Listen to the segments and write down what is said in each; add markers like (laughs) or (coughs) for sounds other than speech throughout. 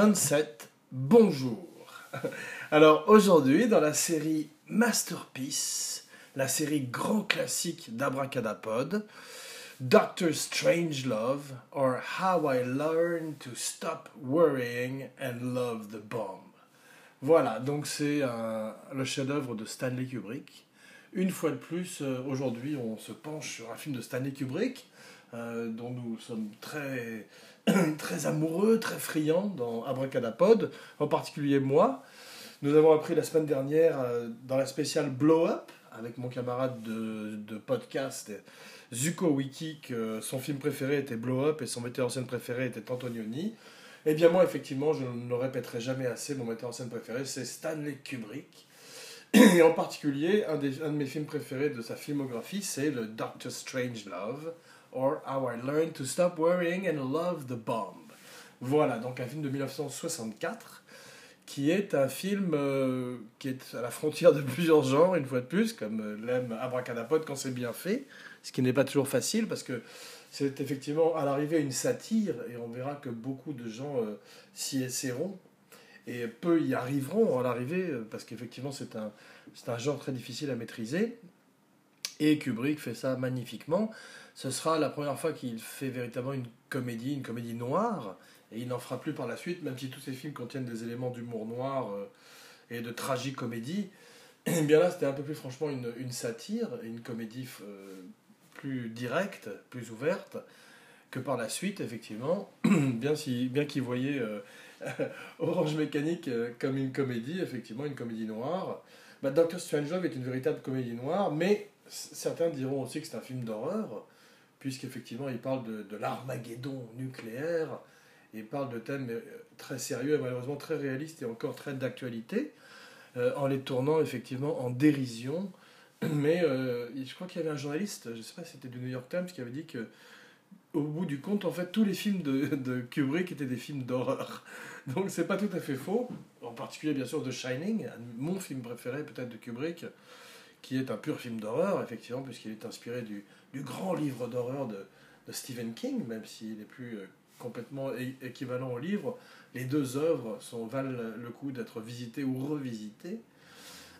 Abracadapod, module 27, bonjour. (laughs) Alors aujourd'hui, dans la série Masterpiece, la série grand classique d'Abracadapod, Doctor Strangelove, or How I Learned to Stop Worrying and Love the Bomb. Voilà, donc c'est le chef-d'œuvre de Stanley Kubrick. Une fois de plus, euh, aujourd'hui, on se penche sur un film de Stanley Kubrick, euh, dont nous sommes très (clears throat) très amoureux, très friand dans Abracadapod, en particulier moi. Nous avons appris la semaine dernière euh, dans la spéciale Blow Up avec mon camarade de, podcast Zuko Wiki que son film préféré était Blow Up et son metteur en scène préféré était Antonioni. Eh bien moi effectivement je ne le répéterai jamais assez, mon metteur en scène préféré c'est Stanley Kubrick. (clears throat) Et en particulier, un, un de mes films préférés de sa filmographie, c'est le Doctor Strange Love, or How I Learned to Stop Worrying and Love the Bomb. Voilà, donc un film de 1964 qui est un film euh, qui est à la frontière de (laughs) plusieurs genres, une fois de plus, comme euh, l'aime quand c'est bien fait, ce qui n'est pas toujours facile parce que c'est effectivement à l'arrivée une satire et on verra que beaucoup de gens euh, s'y essaieront et peu y arriveront à l'arrivée parce qu'effectivement c'est un, un genre très difficile à maîtriser et Kubrick fait ça magnifiquement ce sera la première fois qu'il fait véritablement une comédie, une comédie noire, et il n'en fera plus par la suite, même si tous ses films contiennent des éléments d'humour noir euh, et de tragicomédie. Et (clears throat) eh bien là, c'était un peu plus franchement une, satire, une comédie euh, plus directe, plus ouverte, que par la suite, effectivement, (clears throat) bien, si, bien qu'il voyait euh, (laughs) Orange Mécanique comme une comédie, effectivement, une comédie noire. Bah, Doctor Strangelove est une véritable comédie noire, mais certains diront aussi que c'est un film d'horreur puisqu'effectivement il parle de, de l'Armageddon nucléaire, il parle de thèmes euh, très sérieux et malheureusement très réalistes et encore très d'actualité, euh, en les tournant effectivement en dérision. (clears throat) Mais euh, je crois qu'il y avait un journaliste, je ne sais pas si c'était du New York Times, qui avait dit que au bout du compte, en fait, tous les films de, de Kubrick étaient des films d'horreur. (laughs) Donc c'est pas tout à fait faux, en particulier bien sûr de Shining, mon film préféré peut-être de Kubrick, qui est un pur film d'horreur, effectivement, puisqu'il est inspiré du, du grand livre d'horreur de, Stephen King, même s'il n'est plus euh, complètement équivalent au livre. Les deux œuvres sont, valent le coup d'être visitées ou revisitées. (coughs)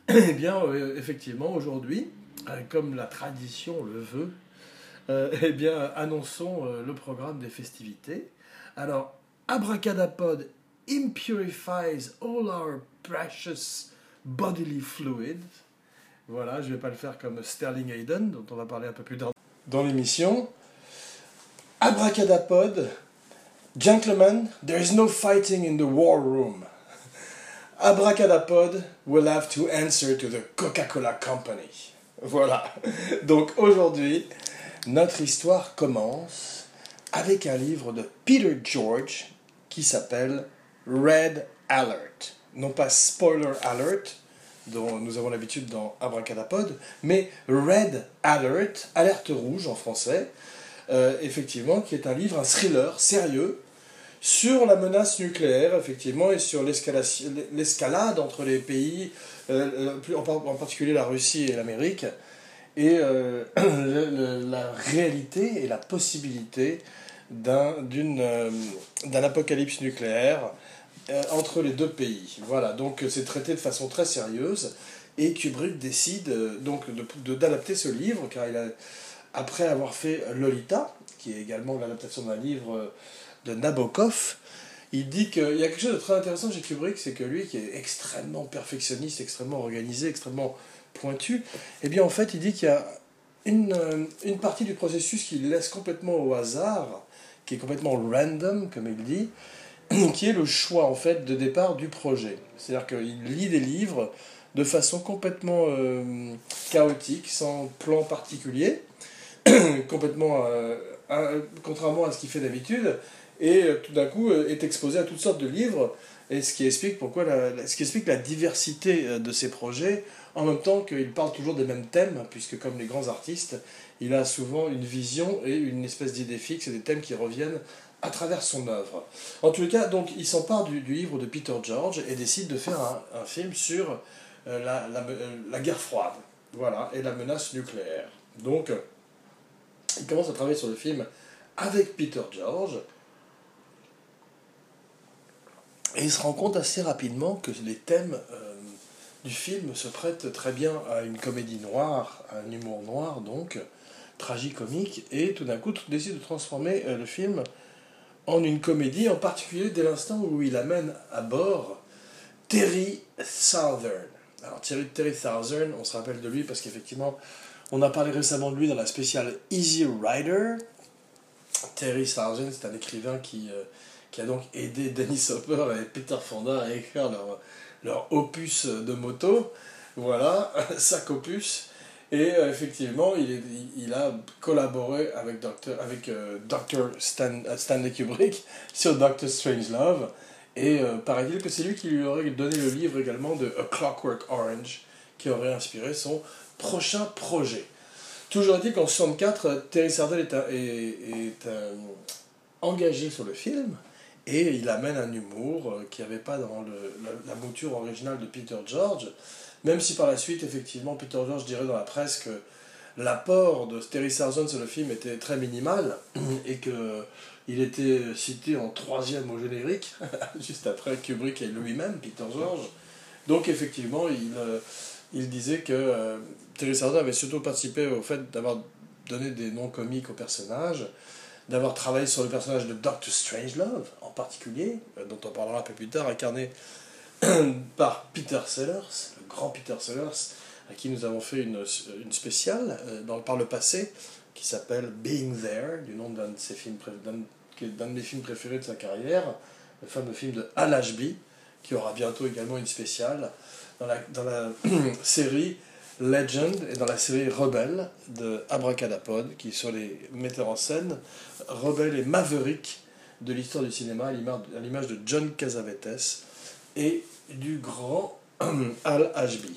Eh bien, euh, effectivement, aujourd'hui, euh, comme la tradition le veut, eh bien, annonçons le programme des festivités. Alors, Abracadapod impurifies all our precious bodily fluids. Voilà, je ne vais pas le faire comme Sterling Hayden, dont on va parler un peu plus tard dans l'émission. Abracadapod, gentlemen, there is no fighting in the war room. Abracadapod will have to answer to the Coca-Cola Company. Voilà. Donc aujourd'hui, notre histoire commence avec un livre de Peter George qui s'appelle Red Alert. Non pas Spoiler Alert, dont nous avons l'habitude dans Abracadapod, mais Red Alert, alerte rouge en français, euh, effectivement, qui est un livre, un thriller sérieux sur la menace nucléaire, effectivement, et sur l'escalade entre les pays, euh, euh, en particulier la Russie et l'Amérique, et (clears throat) la réalité et la possibilité d'un apocalypse nucléaire entre les deux pays. Voilà, donc euh, c'est traité de façon très sérieuse. Et Kubrick décide euh, donc d'adapter ce livre, car il a, après avoir fait Lolita, qui est également l'adaptation d'un livre de Nabokov, il dit qu'il y a quelque chose de très intéressant chez Kubrick, c'est que lui, qui est extrêmement perfectionniste, extrêmement organisé, extrêmement pointu, eh bien en fait, il dit qu'il y a une, une partie du processus qu'il laisse complètement au hasard, qui est complètement random, comme il dit, qui est le choix en fait de départ du projet. C'est-à-dire qu'il lit des livres de façon complètement euh, chaotique, sans plan particulier, (clears throat) complètement euh, contrairement à ce qu'il fait d'habitude, et euh, tout d'un coup est exposé à toutes sortes de livres, ce qui explique ce qui explique la diversité de ses projets, en même temps qu'il parle toujours des mêmes thèmes, puisque comme les grands artistes, il a souvent une vision et une espèce d'idée fixe et des thèmes qui reviennent à travers son œuvre. En tout cas, donc, il s'empare du, livre de Peter George et décide de faire un, film sur euh, la, guerre froide voilà, et la menace nucléaire. Donc, il commence à travailler sur le film avec Peter George. Et il se rend compte assez rapidement que les thèmes euh, du film se prêtent très bien à une comédie noire, à un humour noir donc, tragicomique, et tout d'un coup décide de transformer euh, le film en une comédie, en particulier dès l'instant où il amène à bord Terry Southern. Alors Terry, Terry Southern, on se rappelle de lui parce qu'effectivement, on a parlé récemment de lui dans la spéciale Easy Rider. Terry Southern, c'est un écrivain qui, euh, qui a donc aidé Dennis Hopper et Peter Fonda à écrire leur, leur opus de moto. Voilà, (laughs) sac opus. Et euh, effectivement, il, a collaboré avec Dr. Avec, euh. Stan, Stanley Kubrick sur Doctor Strangelove. Et euh, paraît-il que c'est lui qui lui aurait donné le livre également de A Clockwork Orange, qui aurait inspiré son prochain projet. Toujours est-il qu'en 1964, Terry Sardel est, est, engagé sur le film et il amène un humour qui n'y avait pas dans le, la, la, mouture originale de Peter George, même si par la suite, effectivement, Peter George dirait dans la presse que l'apport de Terry Sarzon sur le film était très minimal et que il était cité en troisième au générique, (laughs) juste après Kubrick et lui-même, Peter George. Donc effectivement, il, euh, il disait que euh, Terry Sarzon avait surtout participé au fait d'avoir donné des noms comiques aux personnages, d'avoir travaillé sur le personnage de Doctor Strangelove en particulier, euh, dont on parlera un peu plus tard, incarné (clears throat) par Peter Sellers, le grand Peter Sellers, à qui nous avons fait une, une spéciale euh, dans, par le passé, qui s'appelle Being There, du nom d'un de, ses films, films préférés de sa carrière, le fameux film de Al Ashby, qui aura bientôt également une spéciale dans la, dans la (clears throat) série Legend et dans la série Rebelle de Abracadapod, qui sont les metteurs en scène, Rebelle et Maverick de l'histoire du cinéma, à l'image de John Casavetes et du grand (clears throat) Al Ashby.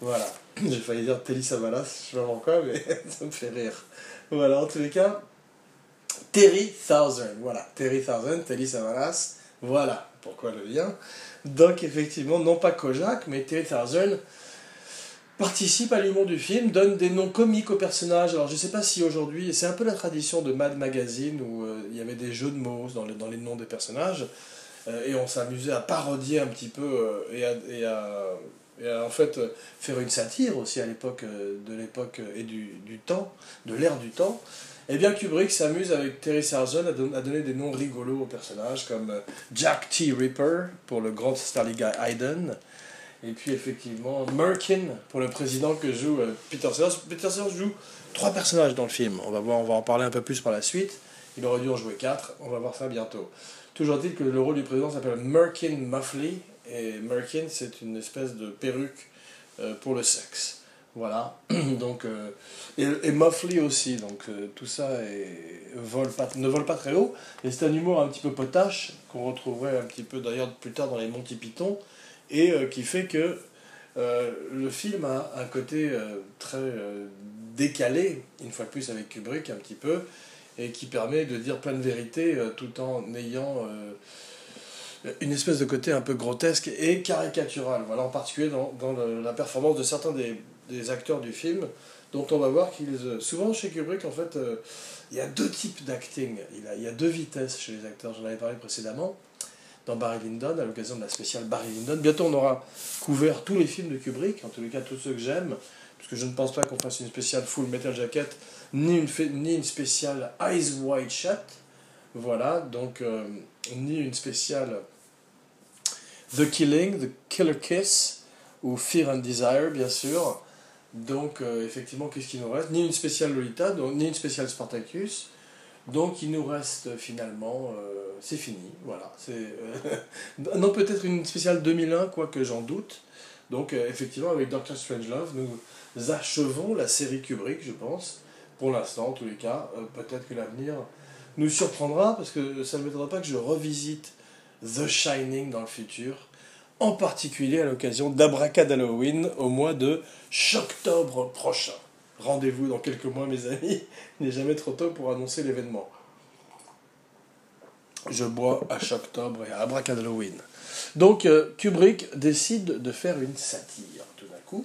Voilà. (clears throat) J'ai failli dire Telly Savalas, je sais pas pourquoi, mais (laughs) ça me fait rire. Voilà, en tous les cas, Terry Thousand. Voilà, Terry Thousand, Telly Savalas. Voilà pourquoi le lien. Donc, effectivement, non pas Kojak, mais Terry Thousand participe à l'humour du film, donne des noms comiques aux personnages. Alors, je sais pas si aujourd'hui, c'est un peu la tradition de Mad Magazine où euh, il y avait des jeux de mots dans, les noms des personnages. Euh, et on s'amusait à parodier un petit peu euh, et à, en fait faire une satire aussi à l'époque de l'époque et du, temps, de l'ère du temps, eh bien Kubrick s'amuse avec Terry Sargent à, don à, donner des noms rigolos aux personnages comme Jack T. Ripper pour le grand Guy Hayden, et puis effectivement Merkin pour le président que joue Peter Sellers. Peter Sellers joue trois personnages dans le film, on va, voir, on va en parler un peu plus par la suite, il aurait dû en jouer quatre, on va voir ça bientôt. Toujours dit que le rôle du président s'appelle Merkin Muffley, et Merkin, c'est une espèce de perruque euh, pour le sexe. Voilà. (clears throat) donc, euh, et, et Muffley aussi, donc euh, tout ça ne vole pas très haut. Et c'est un humour un petit peu potache, qu'on retrouverait un petit peu d'ailleurs plus tard dans les Monty Python, et qui fait que le film a un côté très décalé, une fois de plus avec Kubrick un petit peu, et qui permet de dire plein de vérités euh, tout en ayant euh, une espèce de côté un peu grotesque et caricatural. Voilà, en particulier dans, la performance de certains des, acteurs du film, dont on va voir qu'ils. Euh, souvent chez Kubrick, en fait, il y a deux types d'acting. Il y a deux vitesses chez les acteurs, j'en avais parlé précédemment. Dans Barry Lyndon, à l'occasion de la spéciale Barry Lyndon. Bientôt, on aura couvert tous les films de Kubrick, en tous les cas tous ceux que j'aime, parce que je ne pense pas qu'on fasse une spéciale Full Metal Jacket ni une, ni spéciale Eyes Wide Shut, voilà, donc euh, ni une spéciale The Killing, The Killer Kiss, ou Fear and Desire, bien sûr. Donc, euh, effectivement, qu'est-ce qu'il nous reste? Ni une spéciale Lolita, ni une spéciale Spartacus. Donc, il nous reste finalement. Euh, c'est fini, voilà. C'est, (laughs) non, peut-être une spéciale 2001, quoique j'en doute. Donc, effectivement, avec Doctor Strangelove, nous achevons la série Kubrick, je pense pour l'instant en tous les cas. Euh, peut-être que l'avenir nous surprendra parce que ça ne m'étonnera pas que je revisite The Shining dans le futur, en particulier à l'occasion d'Abracad Halloween au mois de octobre prochain. Rendez-vous dans quelques mois, mes amis. (laughs) Il n'est jamais trop tôt pour annoncer l'événement. Je bois à octobre et à Abracad Halloween. Donc, euh, Kubrick décide de faire une satire tout d'un coup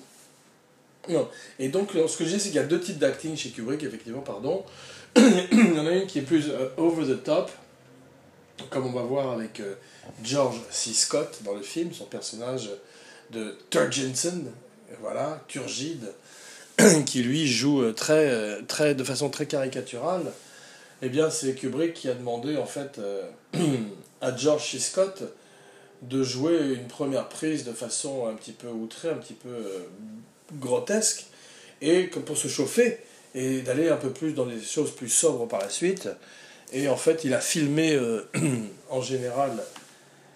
non. Et donc, ce que dis, c'est qu'il y a deux types d'acting chez Kubrick, effectivement, pardon. (clears throat) Il y en a une qui est plus euh, over the top, comme on va voir avec euh, George C. Scott dans le film, son personnage de Turgensen, voilà, Turgide, (clears throat) qui lui joue euh, très, euh, très, de façon très caricaturale, eh bien c'est Kubrick qui a demandé en fait (clears throat) à George C. Scott de jouer une première prise de façon un petit peu outrée, un petit peu grotesque, et pour se chauffer et d'aller un peu plus dans des choses plus sobres par la suite. Et en fait, il a filmé euh, (clears throat) en général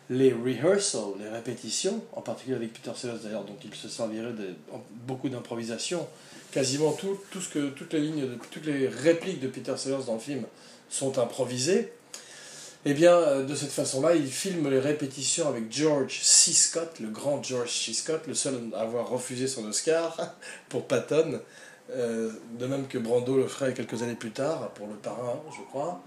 les rehearsals, les répétitions, en particulier avec Peter Sellers d'ailleurs, donc il se servirait de beaucoup d'improvisation. Quasiment tout, tout ce que, toutes les lignes, toutes les répliques de Peter Sellers dans le film sont improvisées. Eh bien, euh, de cette façon-là, il filme les répétitions avec George C. Scott, le grand George C. Scott, le seul à avoir refusé son Oscar (laughs) pour Patton, euh, de même que Brando le ferait quelques années plus tard pour Le Parrain, je crois.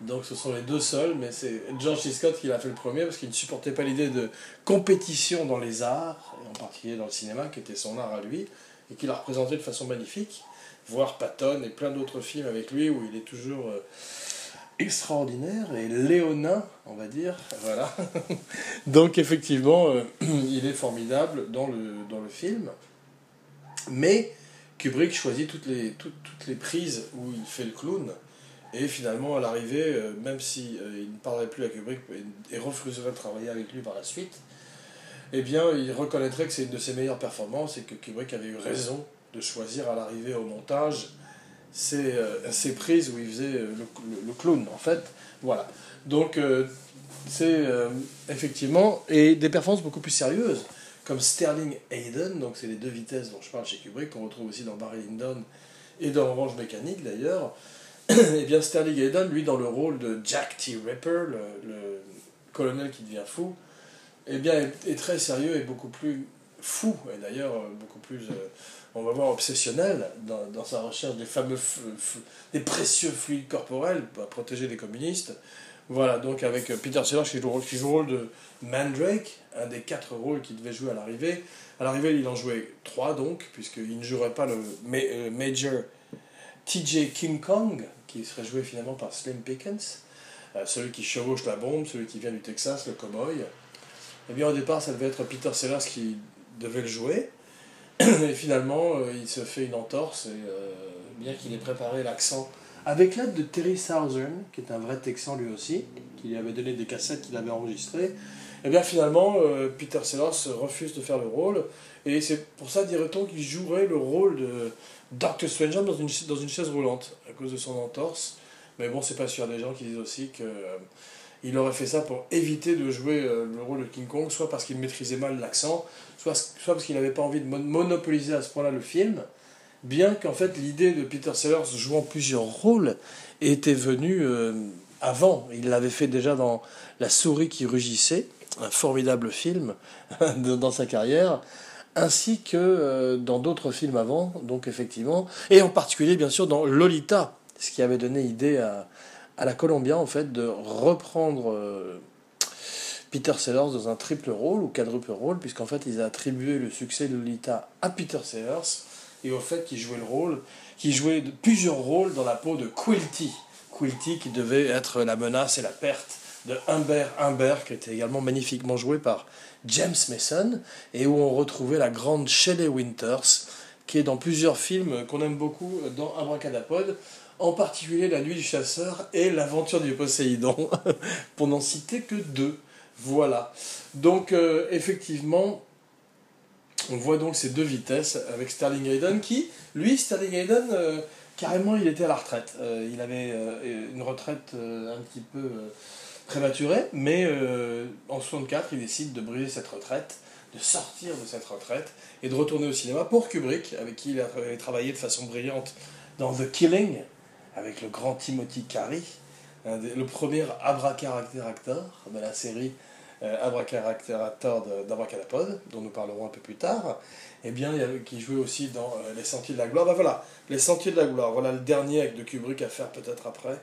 Donc ce sont les deux seuls, mais c'est George C. Scott qui l'a fait le premier parce qu'il ne supportait pas l'idée de compétition dans les arts, et en particulier dans le cinéma, qui était son art à lui, et qu'il a représenté de façon magnifique. Voir Patton et plein d'autres films avec lui où il est toujours euh, extraordinaire et léonin, on va dire. Voilà. (laughs) Donc effectivement, euh, (clears throat) il est formidable dans le, film. Mais Kubrick choisit toutes les, toutes, toutes les prises où il fait le clown et finalement, à l'arrivée, euh, même si euh, il ne parlerait plus à Kubrick et, refuserait de travailler avec lui par la suite, eh bien, il reconnaîtrait que c'est une de ses meilleures performances et que Kubrick avait eu raison de choisir à l'arrivée au montage ces, euh, ces, prises où il faisait le, le, clown, en fait. Voilà. Donc, c'est effectivement, et des performances beaucoup plus sérieuses, comme Sterling Hayden, donc c'est les deux vitesses dont je parle chez Kubrick, qu'on retrouve aussi dans Barry Lyndon et dans Orange Mécanique d'ailleurs. et (coughs) eh bien Sterling Hayden, lui, dans le rôle de Jack T. Ripper, le, colonel qui devient fou, eh bien, est, très sérieux et beaucoup plus fou, et d'ailleurs beaucoup plus, euh, on va voir, obsessionnel dans, dans sa recherche des fameux, des précieux fluides corporels pour protéger les communistes. Voilà, donc avec Peter Sellers qui joue, qui joue le rôle de Mandrake, un des quatre rôles qu'il devait jouer à l'arrivée. À l'arrivée, il en jouait trois donc, puisqu'il ne jouerait pas le Major TJ King Kong, qui serait joué finalement par Slim Pickens, euh, celui qui chevauche la bombe, celui qui vient du Texas, le cowboy. Eh bien, au départ, ça devait être Peter Sellers qui devait le jouer. (clears throat) Et finalement, euh, il se fait une entorse, et euh, bien qu'il ait préparé l'accent, avec l'aide de Terry Southern, qui est un vrai Texan lui aussi, qui lui avait donné des cassettes qu'il avait enregistrées, et eh bien finalement, Peter Sellers refuse de faire le rôle, et c'est pour ça, dirait-on, qu'il jouerait le rôle de Dr. Strange dans une, dans une chaise roulante à cause de son entorse. Mais bon, c'est pas sûr. Des gens qui disent aussi que euh, il aurait fait ça pour éviter de jouer euh, le rôle de King Kong, soit parce qu'il maîtrisait mal l'accent, soit, parce qu'il n'avait pas envie de monopoliser à ce point-là le film. Bien qu'en fait l'idée de Peter Sellers jouant plusieurs rôles était venue euh, avant. Il l'avait fait déjà dans La souris qui rugissait, un formidable film (laughs) dans sa carrière ainsi que euh, dans d'autres films avant, donc effectivement, et en particulier bien sûr dans Lolita, ce qui avait donné idée à, à la Columbia en fait de reprendre euh, Peter Sellers dans un triple rôle ou quadruple rôle, puisqu'en fait ils ont attribué le succès de Lolita à Peter Sellers et au fait qu'il jouait le rôle, qu'il jouait plusieurs rôles dans la peau de Quilty, Quilty qui devait être la menace et la perte de Humbert Humbert, qui était également magnifiquement joué par James Mason, et où on retrouvait la grande Shelley Winters, qui est dans plusieurs films qu'on aime beaucoup dans Abracadapod, en particulier La Nuit du Chasseur et L'Aventure du Poséidon, (laughs) pour n'en citer que deux. Voilà. Donc, euh, effectivement, on voit donc ces deux vitesses avec Sterling Hayden, qui, lui, Sterling Hayden, euh, carrément, il était à la retraite. Euh, il avait une retraite un petit peu prématuré, mais en 64, il décide de briser cette retraite, de sortir de cette retraite et de retourner au cinéma pour Kubrick, avec qui il a travaillé de façon brillante dans The Killing, avec le grand Timothy Carey, le premier abracadabra de la série euh, Abracadabra d'Abracadapod, dont nous parlerons un peu plus tard, et eh bien, qui jouait aussi dans euh, Les Sentiers de la Gloire. Ben voilà, Les Sentiers de la Gloire, voilà le dernier avec de Kubrick à faire peut-être après.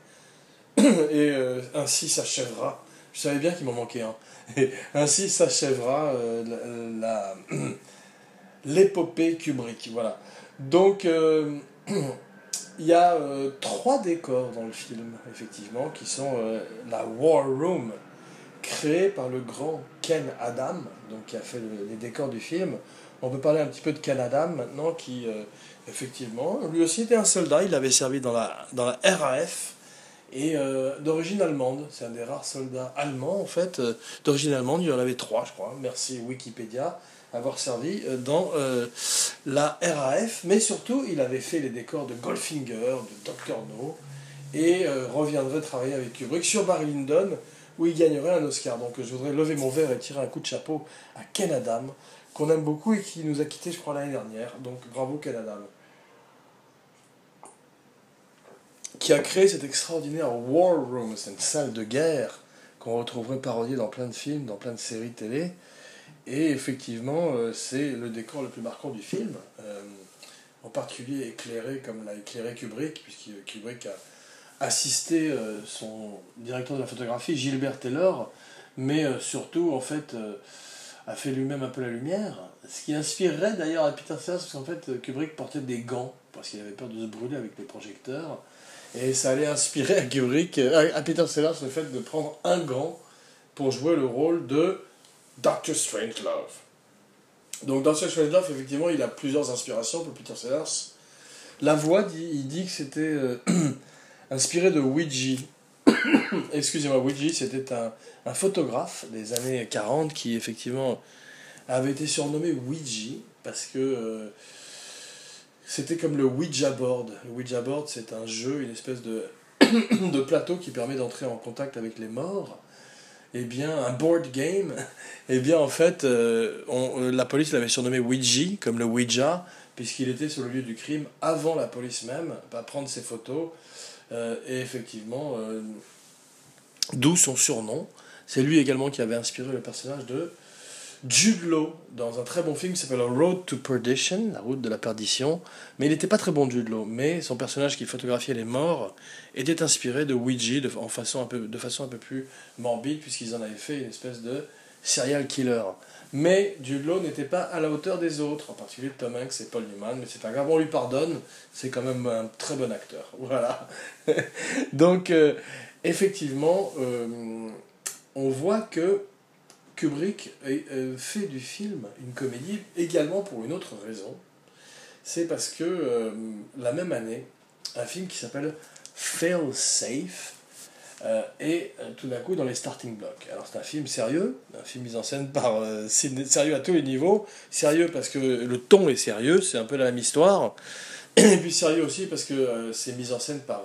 (coughs) et euh, ainsi s'achèvera. Je savais bien qu'il m'en manquait un. (laughs) Et ainsi s'achèvera euh, (coughs) l'épopée Kubrick. Voilà. Donc, (coughs) Il y a euh, trois décors dans le film, effectivement, qui sont euh, la War Room, créée par le grand Ken Adam, donc qui a fait les décors du film. On peut parler un petit peu de Ken Adam maintenant, qui, euh, effectivement, lui aussi était un soldat, il avait servi dans la, dans la RAF, et d'origine allemande. C'est un des rares soldats allemands, en fait, d'origine allemande, il y en avait trois, je crois, merci Wikipédia avoir servi euh, dans euh, la RAF, mais surtout il avait fait les décors de Goldfinger, de Dr. No, et euh, reviendrait travailler avec Kubrick sur Barry Lyndon, où il gagnerait un Oscar. Donc je voudrais lever mon verre et tirer un coup de chapeau à Ken Adam, qu'on aime beaucoup et qui nous a quittés, je crois, l'année dernière. Donc bravo Ken Adam. Qui a créé cette extraordinaire War Room, c'est une salle de guerre qu'on retrouverait parodiée dans plein de films, dans plein de séries télé. Et effectivement, euh, c'est le décor le plus marquant du film, euh, en particulier éclairé comme l'a éclairé Kubrick, puisque Kubrick a assisté euh, son directeur de la photographie, Gilbert Taylor, mais surtout, en fait, a fait lui-même un peu la lumière, ce qui inspirerait d'ailleurs à Peter Sellers, parce qu'en fait, Kubrick portait des gants, parce qu'il avait peur de se brûler avec les projecteurs, et ça allait inspirer à Kubrick, à Peter Sellers, le fait de prendre un gant pour jouer le rôle de Doctor Strangelove. Donc Doctor Love, effectivement, il a plusieurs inspirations pour Peter Sellers. La voix, dit, il dit que c'était euh, (clears throat) inspiré de Ouija. (coughs) Excusez-moi, Ouija, c'était un, un, photographe des années 40 qui, effectivement, avait été surnommé Ouija parce que euh, c'était comme le Ouija board. Le Ouija board, c'est un jeu, une espèce de, (coughs) de plateau qui permet d'entrer en contact avec les morts eh bien, un board game, (laughs) eh bien, en fait, euh, on, la police l'avait surnommé Ouija, comme le Ouija, puisqu'il était sur le lieu du crime avant la police même, à prendre ses photos. Euh, et effectivement, euh, d'où son surnom. C'est lui également qui avait inspiré le personnage de Jude Law dans un très bon film qui s'appelle Road to Perdition, la route de la perdition. Mais il n'était pas très bon, Jude Law. Mais son personnage qui photographiait les morts était inspiré de Ouija de, façon un peu, de façon un peu plus morbide, puisqu'ils en avaient fait une espèce de serial killer. Mais Jude Law n'était pas à la hauteur des autres, en particulier Tom Hanks et Paul Newman, mais c'est pas grave, on lui pardonne, c'est quand même un très bon acteur. (laughs) Voilà. Donc, euh, effectivement, euh, on voit que Kubrick euh, fait du film une comédie également pour une autre raison. C'est parce que euh, la même année, un film qui s'appelle Fail Safe euh, est tout d'un coup dans les starting blocks. Alors c'est un film sérieux, un film mis en scène par sérieux à tous les niveaux, sérieux parce que le ton est sérieux, c'est un peu la même histoire, (clears throat) et puis sérieux aussi parce que c'est mis en scène par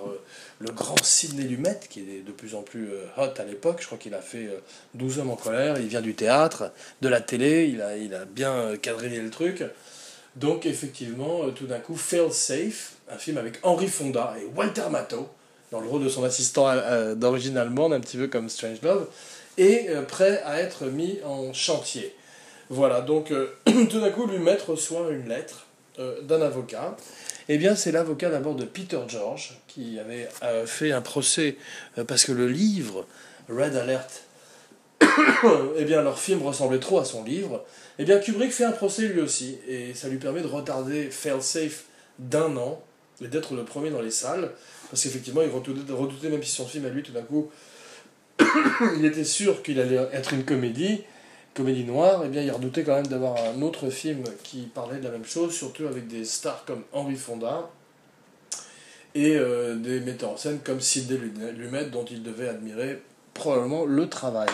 le grand Sidney Lumet, qui est de plus en plus euh, hot à l'époque, je crois qu'il a fait 12 euh, hommes en colère, il vient du théâtre, de la télé, il a, il a bien euh, cadré le truc. Donc effectivement, tout d'un coup, Fail Safe, un film avec Henry Fonda et Walter Matthau, dans le rôle de son assistant d'origine allemande, un petit peu comme Strange Love, est prêt à être mis en chantier. Voilà, donc (clears throat) tout d'un coup, Lumet reçoit une lettre d'un avocat eh bien, c'est l'avocat d'abord de Peter George, qui avait euh, fait un procès euh, parce que le livre, Red Alert, (coughs) eh bien, leur film ressemblait trop à son livre. Eh bien, Kubrick fait un procès lui aussi, et ça lui permet de retarder Failsafe d'un an, et d'être le premier dans les salles, parce qu'effectivement, il redoutait, même si son film à lui, tout d'un coup, (coughs) il était sûr qu'il allait être une comédie, comédie noire, eh bien, il redoutait quand même d'avoir un autre film qui parlait de la même chose, surtout avec des stars comme Henry Fonda et euh, des metteurs en scène comme Sidney Lumet, dont il devait admirer probablement le travail.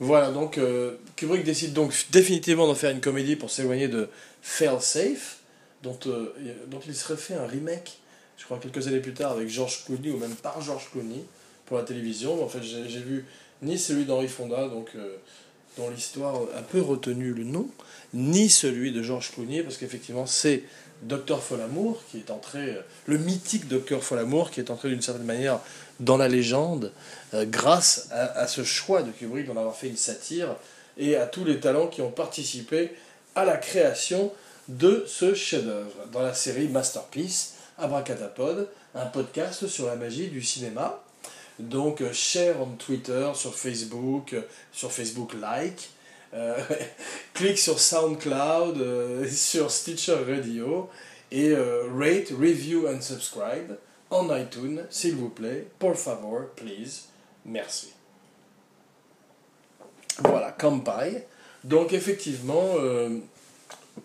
Voilà, donc euh, Kubrick décide donc définitivement d'en faire une comédie pour s'éloigner de Fail Safe, dont, euh, il serait fait un remake, je crois quelques années plus tard, avec George Clooney, ou même par George Clooney, pour la télévision. En fait, j'ai vu ni celui d'Henry Fonda, donc dont l'histoire a peu retenu le nom, ni celui de Georges Clooney, parce qu'effectivement c'est Docteur Folamour qui est entré, le mythique Docteur Folamour qui est entré d'une certaine manière dans la légende euh, grâce à, ce choix de Kubrick d'en avoir fait une satire et à tous les talents qui ont participé à la création de ce chef-d'œuvre. Dans la série Masterpiece, Abracadapod, un podcast sur la magie du cinéma donc, euh, share en Twitter, sur Facebook, euh, sur Facebook Like. Euh, (laughs) clique sur SoundCloud, (laughs) sur Stitcher Radio. Et rate, review and subscribe en iTunes, s'il vous plaît. Por favor, please. Merci. Voilà, Kampai. Donc effectivement,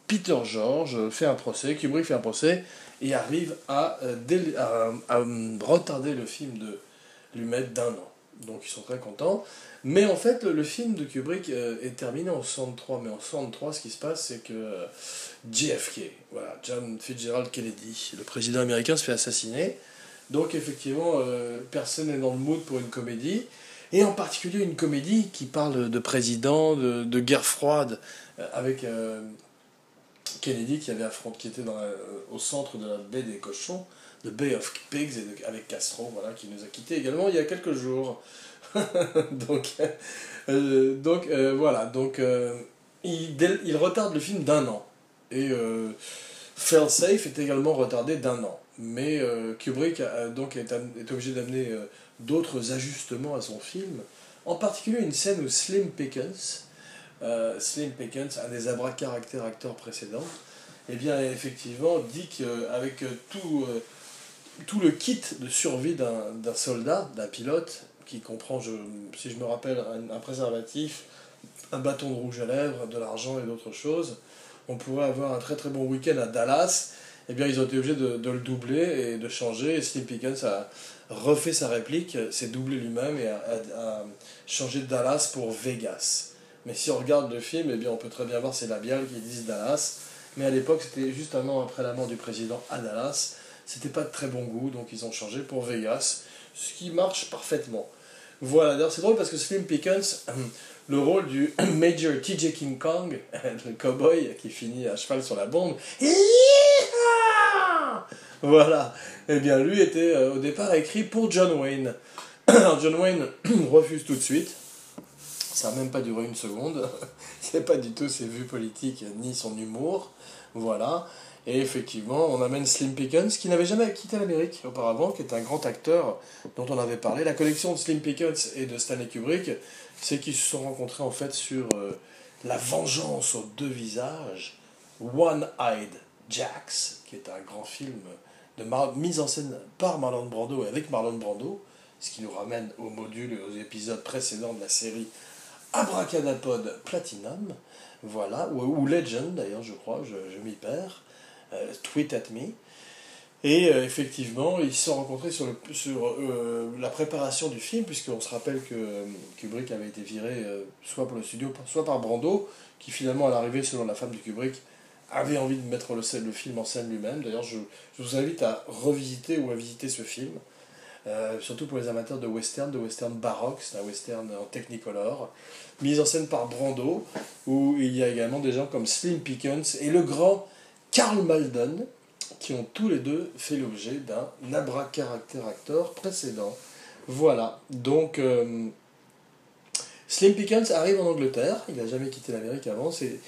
Peter George fait un procès, Kubrick fait un procès, et arrive à, retarder le film de lui mettre d'un an. Donc ils sont très contents. Mais en fait, le, film de Kubrick euh, est terminé en 63. Mais en 63, ce qui se passe, c'est que euh, JFK, voilà, John Fitzgerald Kennedy, le président américain, se fait assassiner. Donc effectivement, euh, personne n'est dans le mood pour une comédie. Et en particulier une comédie qui parle de président, de, guerre froide, avec Kennedy qui, avait affronté, qui était au centre de la baie des cochons, de Bay of Pigs, avec Castro, voilà, qui nous a quittés également il y a quelques jours. (laughs) donc, euh, donc euh, voilà, donc euh, il, il, retarde le film d'un an. Et Fail Safe est également retardé d'un an. Mais Kubrick donc est, est obligé d'amener d'autres ajustements à son film. En particulier une scène où Slim Pickens, Slim Pickens, un des abracadabra acteurs précédents, et eh bien effectivement dit qu'avec tout, tout le kit de survie d'un soldat, d'un pilote, qui comprend, si je me rappelle, un, préservatif, un bâton de rouge à lèvres, de l'argent et d'autres choses. On pourrait avoir un très très bon week-end à Dallas. Eh bien, ils ont été obligés de, de le doubler et de changer. Et Steve Pickens a refait sa réplique, s'est doublé lui-même et a, a, changé Dallas pour Vegas. Mais si on regarde le film, eh bien, on peut très bien voir ces labiales qui disent Dallas. Mais à l'époque, c'était juste un an après la mort du président à Dallas. C'était pas de très bon goût, donc ils ont changé pour Vegas ce qui marche parfaitement. Voilà, d'ailleurs c'est drôle parce que Slim Pickens, (clears throat) le rôle du (clears throat) Major TJ King Kong, (laughs) le cowboy qui finit à cheval sur la bombe, voilà, et eh bien lui était euh, au départ écrit pour John Wayne. (clears throat) Alors John Wayne refuse tout de suite, ça n'a même pas duré une seconde, (laughs) c'est pas du tout ses vues politiques ni son humour, voilà. Et effectivement, on amène Slim Pickens, qui n'avait jamais quitté l'Amérique auparavant, qui est un grand acteur dont on avait parlé. La collection de Slim Pickens et de Stanley Kubrick, c'est qu'ils se sont rencontrés en fait sur euh, La vengeance aux deux visages, One-Eyed Jacks, qui est un grand film de mise en scène par Marlon Brando et avec Marlon Brando, ce qui nous ramène au module et aux épisodes précédents de la série Abracadapod Platinum, voilà, ou, Legend d'ailleurs, je crois, je, je m'y perds. Euh, tweet at me. Et euh, effectivement, ils se sont rencontrés sur, sur euh, la préparation du film, puisqu'on se rappelle que Kubrick avait été viré soit pour le studio, soit par Brando, qui finalement, à l'arrivée, selon la femme de Kubrick, avait envie de mettre le, le film en scène lui-même. D'ailleurs, je, je, vous invite à revisiter ou à visiter ce film, surtout pour les amateurs de western, de western baroque, c'est un western en technicolor, mise en scène par Brando, où il y a également des gens comme Slim Pickens et le grand Karl Malden, qui ont tous les deux fait l'objet d'un acteur précédent. Voilà, donc euh, Slim Pickens arrive en Angleterre, il n'a jamais quitté l'Amérique avant. Slim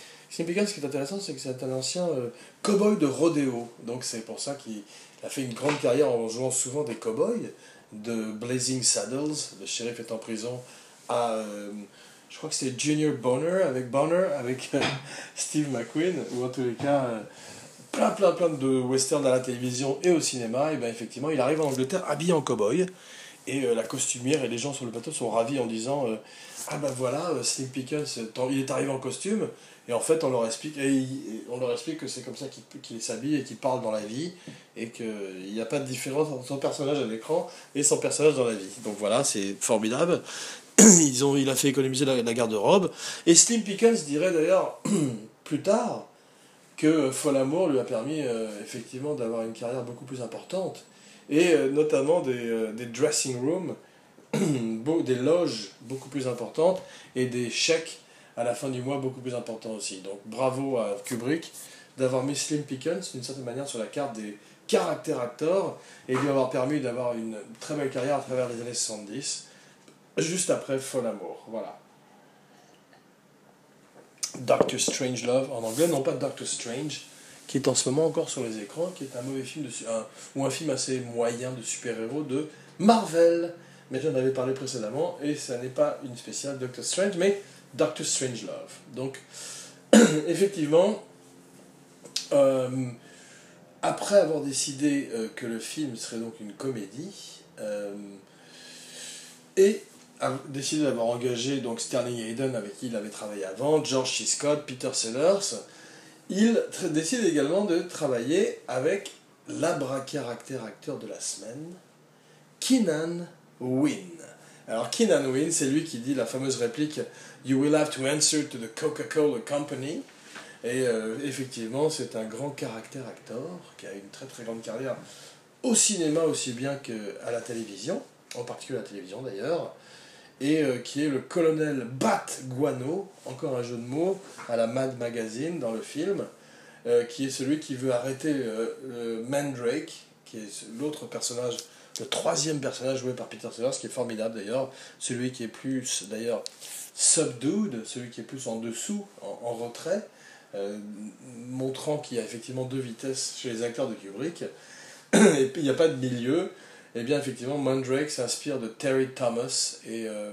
Pickens, ce qui est intéressant, c'est que c'est un ancien euh, cowboy de rodéo, donc c'est pour ça qu'il a fait une grande carrière en jouant souvent des cowboys, de Blazing Saddles, le shérif est en prison, à. Euh, je crois que c'était Junior Bonner avec Bonner avec (laughs) Steve McQueen ou en tous les cas plein, plein, plein de westerns à la télévision et au cinéma, et bien effectivement, il arrive en Angleterre habillé en cow-boy. Et euh, la costumière et les gens sur le plateau sont ravis en disant euh, Ah ben voilà, euh, Slim Pickens, il est arrivé en costume. Et en fait, on leur explique, et on leur explique que c'est comme ça qu'il s'habille et qu'il parle dans la vie. Et qu'il n'y a pas de différence entre son personnage à l'écran et son personnage dans la vie. Donc voilà, c'est formidable. (clears throat) Ils ont, il a fait économiser la, garde-robe. Et Slim Pickens dirait d'ailleurs (clears throat) plus tard que Fol Amour lui a permis euh, effectivement d'avoir une carrière beaucoup plus importante, et euh, notamment des, euh, des, dressing rooms, (clears throat) des loges beaucoup plus importantes, et des chèques à la fin du mois beaucoup plus importants aussi. Donc bravo à Kubrick d'avoir mis Slim Pickens d'une certaine manière sur la carte des caractères acteurs, et lui avoir permis d'avoir une très belle carrière à travers les années 70, juste après Fol Amour. Voilà. Doctor Strange Love en anglais, non pas Doctor Strange, qui est en ce moment encore sur les écrans, qui est un mauvais film de, ou un film assez moyen de super-héros de Marvel. Mais j'en avais parlé précédemment, et ça n'est pas une spéciale Doctor Strange, mais Doctor Strange Love. Donc, (clears throat) effectivement, euh, après avoir décidé que le film serait donc une comédie, et a décidé d'avoir engagé donc Sterling Hayden avec qui il avait travaillé avant, George C. Scott, Peter Sellers, il décide également de travailler avec l'abracaractère acteur de la semaine, Keenan Wynn. Alors Keenan Wynn, c'est lui qui dit la fameuse réplique You will have to answer to the Coca-Cola Company. Et euh, effectivement, c'est un grand caractère acteur qui a une très très grande carrière au cinéma aussi bien qu'à la télévision, en particulier à la télévision d'ailleurs et euh, qui est le colonel Bat Guano, encore un jeu de mots, à la Mad Magazine dans le film, euh, qui est celui qui veut arrêter euh, Mandrake, qui est l'autre personnage, le troisième personnage joué par Peter Sellers, qui est formidable d'ailleurs, celui qui est plus d'ailleurs subdued, celui qui est plus en dessous, en, retrait, montrant qu'il y a effectivement deux vitesses chez les acteurs de Kubrick, (coughs) et puis il n'y a pas de milieu, eh bien, effectivement, Mandrake s'inspire de Terry Thomas et euh,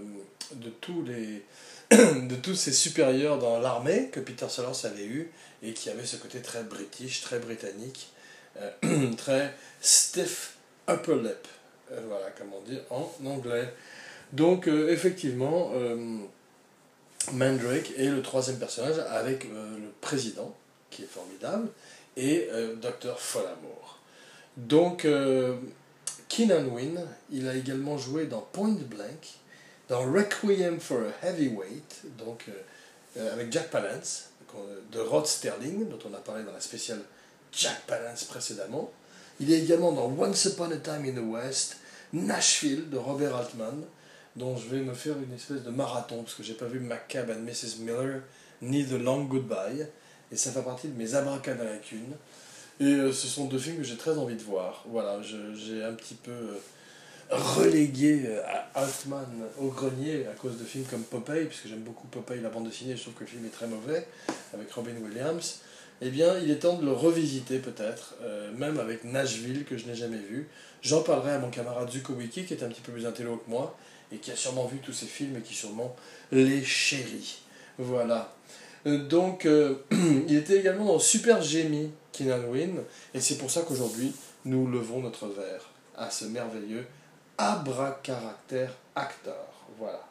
de, tous les, (clears throat) de tous ses supérieurs dans l'armée que Peter Sellers avait eu et qui avait ce côté très british, très britannique, euh, (clears throat) très stiff upper lip. Euh, voilà, comme on dit en anglais. Donc, effectivement, Mandrake est le troisième personnage avec le président, qui est formidable, et Dr. Folamour. Donc, Keenan Wynn, il a également joué dans Point Blank, dans Requiem for a Heavyweight, donc euh, euh, avec Jack Palance, de Rod Sterling, dont on a parlé dans la spéciale Jack Palance précédemment. Il est également dans Once Upon a Time in the West, Nashville de Robert Altman, dont je vais me faire une espèce de marathon, parce que j'ai pas vu McCab and Mrs. Miller, ni The Long Goodbye, et ça fait partie de mes abracadabracune. Et euh, ce sont deux films que j'ai très envie de voir. Voilà, j'ai un petit peu euh, relégué euh, Altman au grenier à cause de films comme Popeye, puisque j'aime beaucoup Popeye, la bande dessinée, je trouve que le film est très mauvais, avec Robin Williams. Eh bien, il est temps de le revisiter peut-être, même avec Nashville, que je n'ai jamais vu. J'en parlerai à mon camarade Zuko Wiki, qui est un petit peu plus intello que moi, et qui a sûrement vu tous ces films et qui sûrement les chérit. Voilà. Donc, (clears throat) il était également dans Super Jamie, Keenan Wynn, et c'est pour ça qu'aujourd'hui, nous levons notre verre à ce merveilleux abracaractère acteur. Voilà.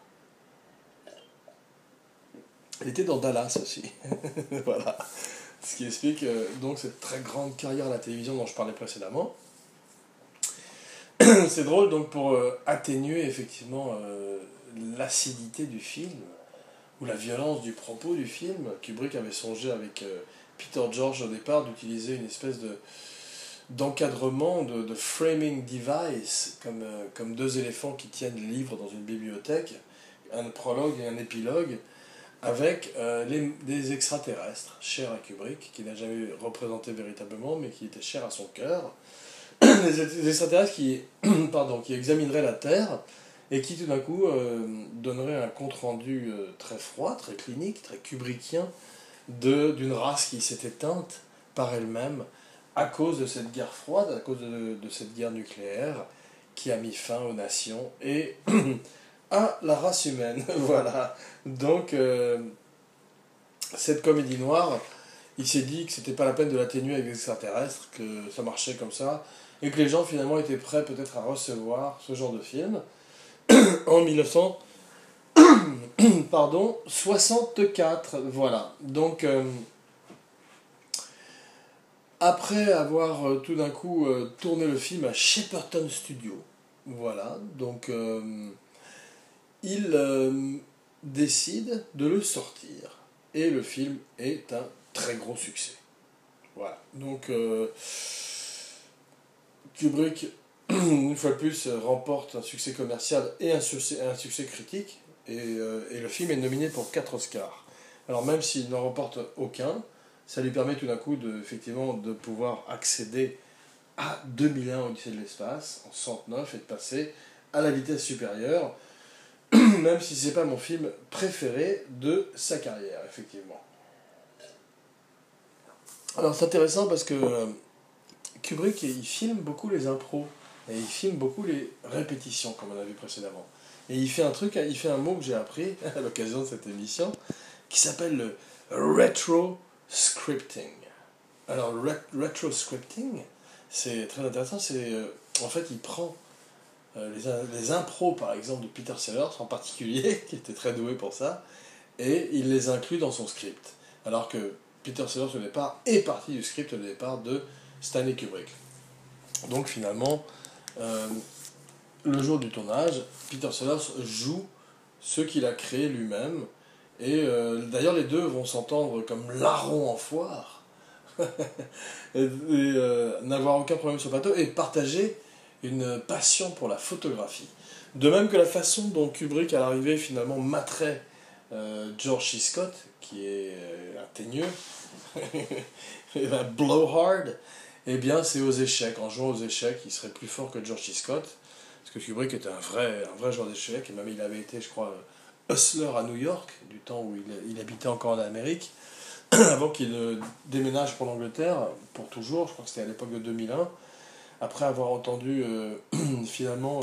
Il était dans Dallas aussi. (laughs) voilà. Ce qui explique euh, donc cette très grande carrière à la télévision dont je parlais précédemment. (clears throat) C'est drôle donc pour euh, atténuer effectivement euh, l'acidité du film ou la violence du propos du film. Kubrick avait songé avec Peter George au départ d'utiliser une espèce de d'encadrement, de, framing device, comme, euh, comme deux éléphants qui tiennent les livres dans une bibliothèque, un prologue et un épilogue, avec euh, les, des extraterrestres, chers à Kubrick, qui n'a jamais représenté véritablement, mais qui étaient chers à son cœur. (clears throat) des extraterrestres qui, (clears throat) pardon, qui examineraient la Terre et qui tout d'un coup euh, donneraient un compte-rendu très froid, très clinique, très kubrickien d'une race qui s'est éteinte par elle-même à cause de cette guerre froide, à cause de, cette guerre nucléaire qui a mis fin aux nations et (clears throat) à la race humaine. (laughs) voilà. Donc, euh, cette comédie noire, il s'est dit que c'était pas la peine de l'atténuer avec des extraterrestres, que ça marchait comme ça, et que les gens finalement étaient prêts peut-être à recevoir ce genre de film. (clears throat) en 1900. (coughs) pardon, 64, voilà. Donc, euh, après avoir euh, tout d'un coup euh, tourné le film à Shepperton Studio, voilà, donc il décide de le sortir. Et le film est un très gros succès. Voilà, donc Kubrick, (coughs) une fois de plus, remporte un succès commercial et un succès, un succès critique. Euh, et, le film est nominé pour 4 Oscars. Alors même s'il n'en remporte aucun, ça lui permet tout d'un coup de, effectivement, de pouvoir accéder à 2001 Odyssée de l'espace en 69 et de passer à la vitesse supérieure, (clears throat) même si ce n'est pas mon film préféré de sa carrière, effectivement. Alors c'est intéressant parce que euh, Kubrick, il filme beaucoup les impros et il filme beaucoup les répétitions, comme on a vu précédemment. Et il fait un truc, il fait un mot que j'ai appris (laughs) à l'occasion de cette émission, qui s'appelle le retro scripting. Alors, le retroscripting, c'est très intéressant. C'est En fait, il prend les, les impros, par exemple, de Peter Sellers en particulier, (laughs) qui était très doué pour ça, et il les inclut dans son script. Alors que Peter Sellers au départ est parti du script au départ de Stanley Kubrick. Donc finalement, euh, le jour du tournage, Peter Sellers joue ce qu'il a créé lui-même. Et euh, d'ailleurs, les deux vont s'entendre comme larrons en foire. (laughs) et, euh, n'avoir aucun problème sur le plateau et partager une passion pour la photographie. De même que la façon dont Kubrick à l'arrivée finalement matrait George C. Scott, qui est un teigneux, un (laughs) blowhard, eh bien, c'est aux échecs. En jouant aux échecs, il serait plus fort que George C. Scott. Parce que Kubrick était un vrai, un vrai joueur d'échecs. Et même, il avait été, je crois, hustler à New York, du temps où il, habitait encore en Amérique. (clears throat) Avant qu'il déménage pour l'Angleterre, pour toujours. Je crois que c'était à l'époque de 2001. Après avoir entendu, euh, (clears throat) finalement,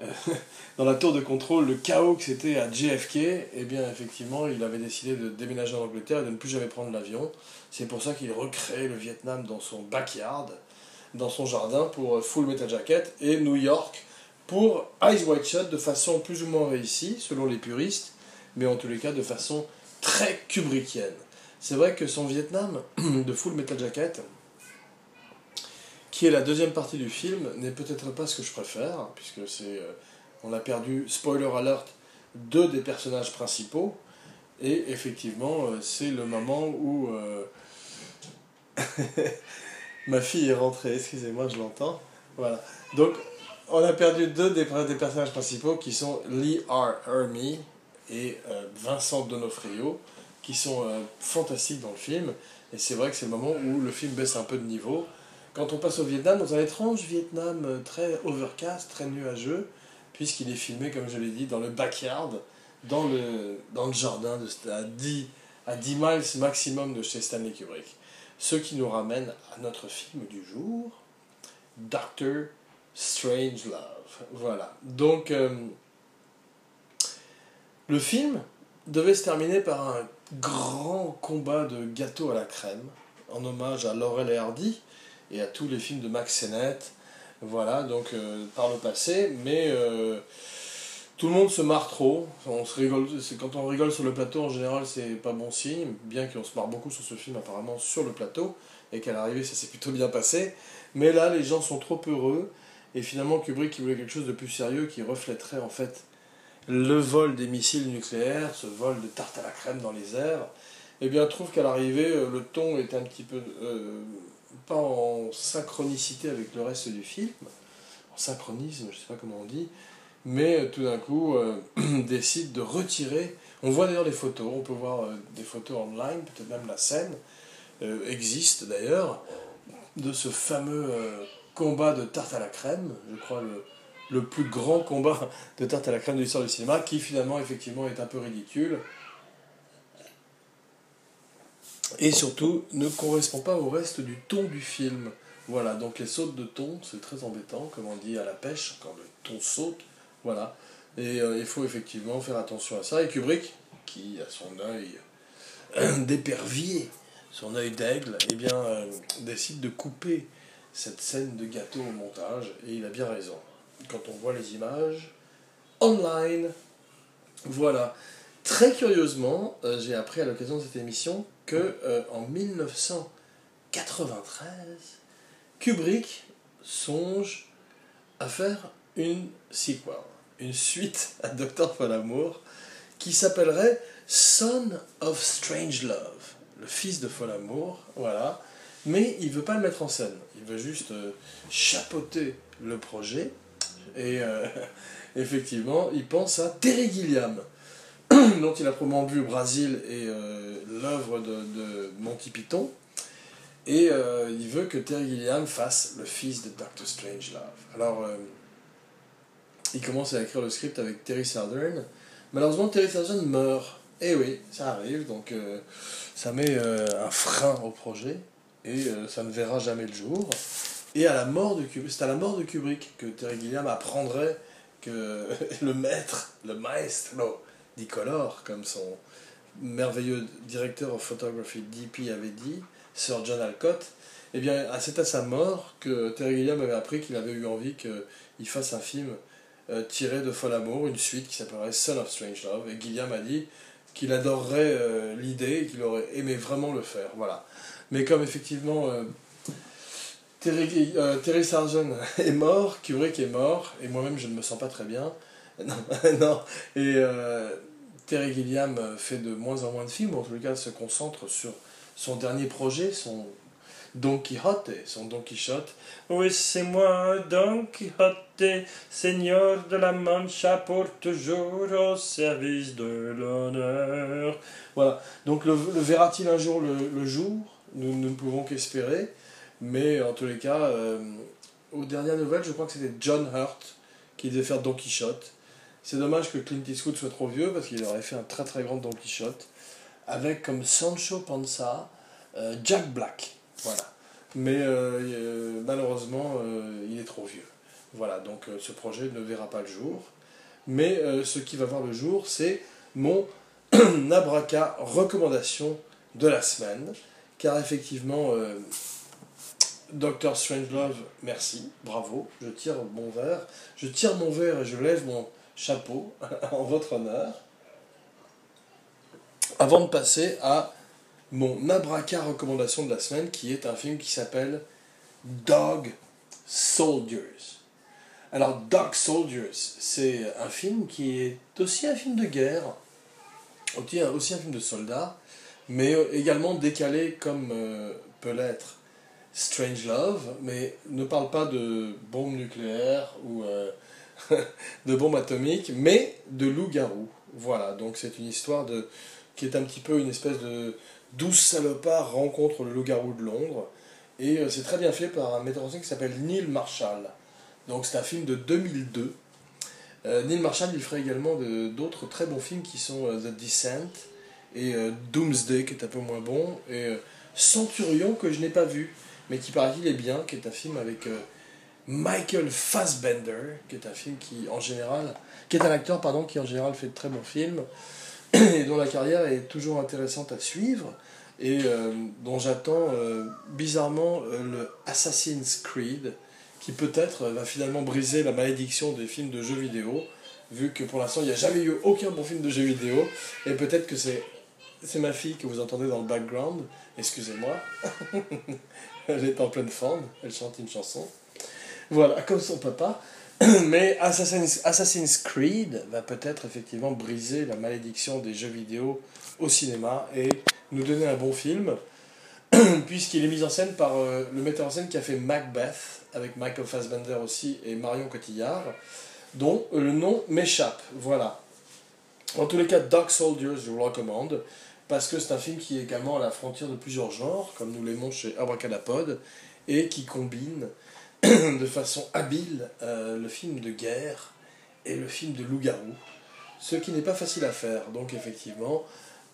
euh, euh, (laughs) dans la tour de contrôle le chaos que c'était à JFK, eh bien, effectivement, il avait décidé de déménager en Angleterre et de ne plus jamais prendre l'avion. C'est pour ça qu'il recrée le Vietnam dans son backyard, dans son jardin pour Full Metal Jacket et New York pour Eyes White Shut de façon plus ou moins réussie, selon les puristes, mais en tous les cas de façon très kubrickienne. C'est vrai que son Vietnam (clears throat) de Full Metal Jacket, qui est la deuxième partie du film, n'est peut-être pas ce que je préfère, puisque c'est. Euh, on a perdu, spoiler alert, deux des personnages principaux, et effectivement, euh, c'est le moment où euh, (laughs) ma fille est rentrée, excusez-moi, je l'entends. Voilà. Donc, on a perdu deux des, personnages principaux qui sont Lee R. Ermey et euh, Vincent Donofrio, qui sont fantastiques dans le film. Et c'est vrai que c'est le moment où le film baisse un peu de niveau. Quand on passe au Vietnam, dans un étrange Vietnam très overcast, très nuageux, puisqu'il est filmé, comme je l'ai dit, dans le backyard dans le, dans le jardin de, à, 10, à 10 miles maximum de chez Stanley Kubrick. Ce qui nous ramène à notre film du jour, Doctor Strange Love. Voilà. Donc, euh, le film devait se terminer par un grand combat de gâteau à la crème, en hommage à Laurel et Hardy et à tous les films de Max Sennett. Voilà, donc euh, par le passé, mais euh, tout le monde se marre trop. On quand on rigole sur le plateau, en général, c'est pas bon signe. Bien qu'on se marre beaucoup sur ce film, apparemment, sur le plateau, et qu'à l'arrivée, ça s'est plutôt bien passé. Mais là, les gens sont trop heureux. Et finalement, Kubrick, qui voulait quelque chose de plus sérieux, qui reflèterait en fait le vol des missiles nucléaires, ce vol de tarte à la crème dans les airs, eh bien, trouve qu'à l'arrivée, euh, le ton est un petit peu euh, pas en synchronicité avec le reste du film, en synchronisme, je sais pas comment on dit, mais euh, tout d'un coup euh, (clears throat) décide de retirer. On voit d'ailleurs les photos, on peut voir euh, des photos online, peut-être même la scène existe d'ailleurs, de ce fameux combat de tarte à la crème, je crois le, le plus grand combat de tarte à la crème de l'histoire du cinéma, qui finalement effectivement est un peu ridicule. Et surtout ne correspond pas au reste du ton du film. Voilà, donc les sautes de ton, c'est très embêtant, comme on dit à la pêche, quand le ton saute, voilà. Et euh, il faut effectivement faire attention à ça. Et Kubrick, qui a son œil (clears throat) d'épervier, son œil d'aigle, eh euh, décide de couper cette scène de gâteau au montage. Et il a bien raison. Quand on voit les images online, voilà. Très curieusement, euh, j'ai appris à l'occasion de cette émission que en 1993, Kubrick songe à faire une sequel une suite à Docteur Folamour qui s'appellerait Son of Strange Love, le fils de Folamour, voilà. Mais il veut pas le mettre en scène, il veut juste euh, chapeauter le projet. Et euh, (laughs) effectivement, il pense à Terry Gilliam, (clears throat) dont il a probablement vu au Brésil et euh, l'œuvre de, Monty Python. Et il veut que Terry Gilliam fasse le fils de Doctor Strange Love. Il commence à écrire le script avec Terry Southern. Malheureusement, Terry Southern meurt. Et eh oui, ça arrive, donc euh, ça met euh, un frein au projet et euh, ça ne verra jamais le jour. Et à la mort de Kubrick, c'est à la mort de Kubrick que Terry Gilliam apprendrait que (laughs) le maître, le maestro, Nicolor, comme son merveilleux directeur of photography DP avait dit, Sir John Alcott, eh bien, c'est à sa mort que Terry Gilliam avait appris qu'il avait eu envie qu'il fasse un film euh, tiré de Fol Amour, une suite qui s'appellerait Son of Strange Love. Et Gilliam a dit qu'il adorerait euh, l'idée et qu'il aurait aimé vraiment le faire. Voilà. Mais comme effectivement euh, Terry, Terry Sargent (laughs) est mort, Kubrick est mort, et moi-même je ne me sens pas très bien. (laughs) (laughs) Non. Et Terry Gilliam fait de moins en moins de films, en tout cas se concentre sur son dernier projet, son Don Quixote, son Don Quichotte. Oui, c'est moi, Don Quixote, seigneur de la Mancha, pour toujours au service de l'honneur. Voilà, donc le, verra-t-il un jour le, jour? Nous, ne pouvons qu'espérer, mais en tous les cas, euh, aux dernières nouvelles, je crois que c'était John Hurt qui devait faire Don Quichotte. C'est dommage que Clint Eastwood soit trop vieux parce qu'il aurait fait un très très grand Don Quichotte avec comme Sancho Panza euh, Jack Black. Voilà. Mais euh, euh, malheureusement, euh, il est trop vieux. Voilà, donc ce projet ne verra pas le jour. Mais ce qui va voir le jour, c'est mon (clears throat) abraca recommandation de la semaine. Car effectivement, Dr. Strangelove, merci, bravo, je tire mon verre. Je tire mon verre et je lève mon chapeau (laughs) en votre honneur. Avant de passer à mon abraca recommandation de la semaine, qui est un film qui s'appelle Dog Soldiers. Alors, Dog Soldiers, c'est un film qui est aussi un film de guerre, aussi un film de soldats, mais également décalé comme euh, peut l'être Strange Love, mais ne parle pas de bombes nucléaires ou euh, (laughs) de bombes atomiques, mais de loup-garou. Voilà, donc c'est une histoire de, qui est un petit peu une espèce de 12 salopards rencontrent le loup-garou de Londres. Et euh, c'est très bien fait par un metteur en scène qui s'appelle Neil Marshall. Donc c'est un film de 2002. Euh, Neil Marshall, il ferait également d'autres très bons films qui sont euh, The Descent et Doomsday, qui est un peu moins bon, et Centurion, que je n'ai pas vu, mais qui paraît qu'il est bien, qui est un film avec Michael Fassbender, qui est un film qui, en général, qui est un acteur, pardon, qui en général fait de très bons films et dont la carrière est toujours intéressante à suivre. Et euh, dont j'attends euh, bizarrement euh, le Assassin's Creed qui peut-être va finalement briser la malédiction des films de jeux vidéo vu que pour l'instant il n'y a jamais eu aucun bon film de jeux vidéo. Et peut-être que c'est c'est ma fille que vous entendez dans le background. Excusez-moi. (laughs) Elle est en pleine forme. Elle chante une chanson. Voilà comme son papa (clears throat) Mais Assassin's, Creed va peut-être effectivement briser la malédiction des jeux vidéo au cinéma et nous donner un bon film, (clears throat) puisqu'il est mis en scène par euh, le metteur en scène qui a fait Macbeth, avec Michael Fassbender aussi et Marion Cotillard, dont le nom m'échappe. Voilà. En tous les cas, Dark Soldiers, je vous le recommande, parce que c'est un film qui est également à la frontière de plusieurs genres, comme nous l'aimons chez Abracadapod, et qui combine (clears throat) de façon habile euh, le film de guerre et le film de loup-garou, ce qui n'est pas facile à faire. Donc effectivement,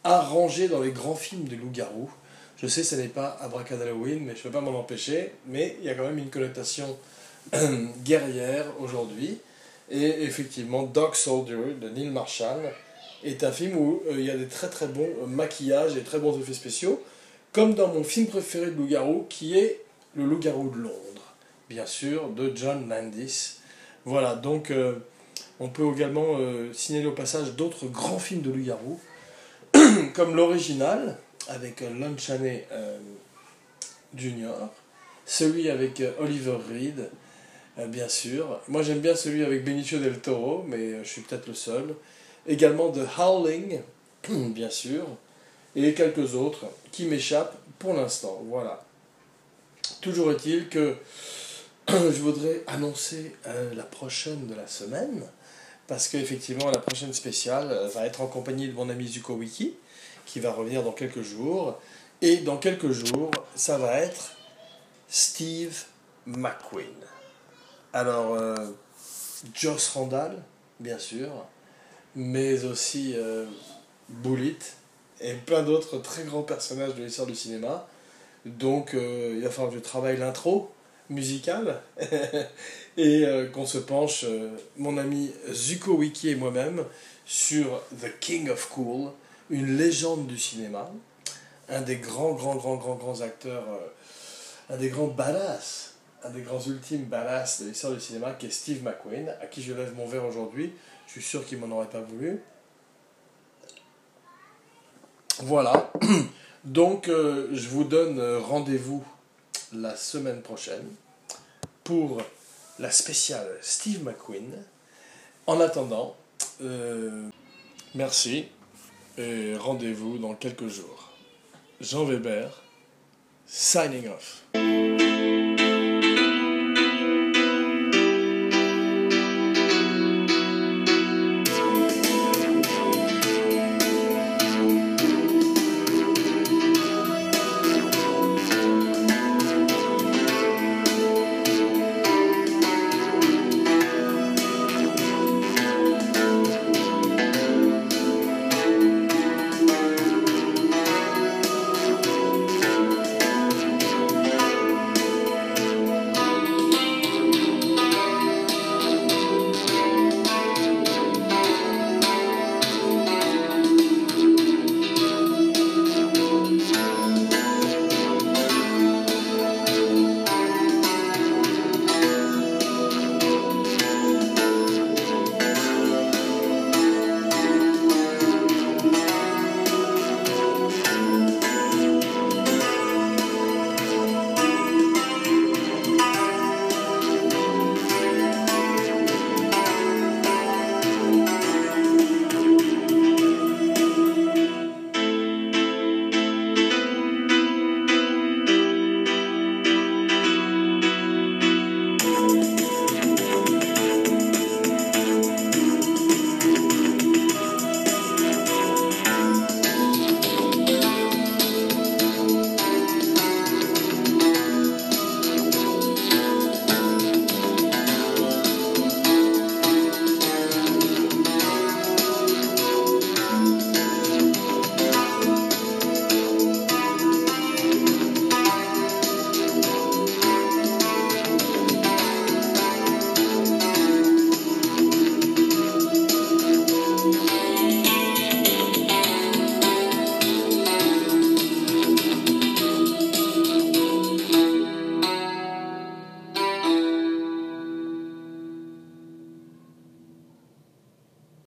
à ranger dans les grands films de loup-garou. Je sais, ce n'est pas Halloween, mais je ne peux pas m'en empêcher. Mais il y a quand même une connotation (clears throat) guerrière aujourd'hui. Et effectivement, Dog Soldier de Neil Marshall est un film où euh, il y a des très très bons euh, maquillages et très bons effets spéciaux, comme dans mon film préféré de loup-garou, qui est Le loup-garou de Londres bien sûr, de John Landis. Voilà, donc euh, on peut également euh, signaler au passage d'autres grands films de loup-garou, (clears throat) comme l'original avec euh, Lon Chaney Jr., celui avec Oliver Reed, bien sûr. Moi j'aime bien celui avec Benicio del Toro, mais je suis peut-être le seul. Également The Howling, (clears throat) bien sûr, et quelques autres qui m'échappent pour l'instant. Voilà. Toujours est-il que je voudrais annoncer euh, la prochaine de la semaine, parce qu'effectivement, la prochaine spéciale euh, va être en compagnie de mon ami Zuko Wiki, qui va revenir dans quelques jours. Et dans quelques jours, ça va être Steve McQueen. Alors, euh, Joss Randall, bien sûr, mais aussi Bullitt et plein d'autres très grands personnages de l'histoire du cinéma. Donc, il va falloir que je travaille l'intro musical (laughs) et euh, qu'on se penche, euh, mon ami Zuko Wiki et moi-même, sur The King of Cool, une légende du cinéma, un des grands, grands, grands, grands, grands acteurs, euh, un des grands badass, un des grands ultimes badass de l'histoire du cinéma, qui est Steve McQueen, à qui je lève mon verre aujourd'hui. Je suis sûr qu'il m'en aurait pas voulu. Voilà. (clears throat) Donc, je vous donne rendez-vous la semaine prochaine pour la spéciale Steve McQueen. En attendant, euh, merci et rendez-vous dans quelques jours. Jean Weber, signing off.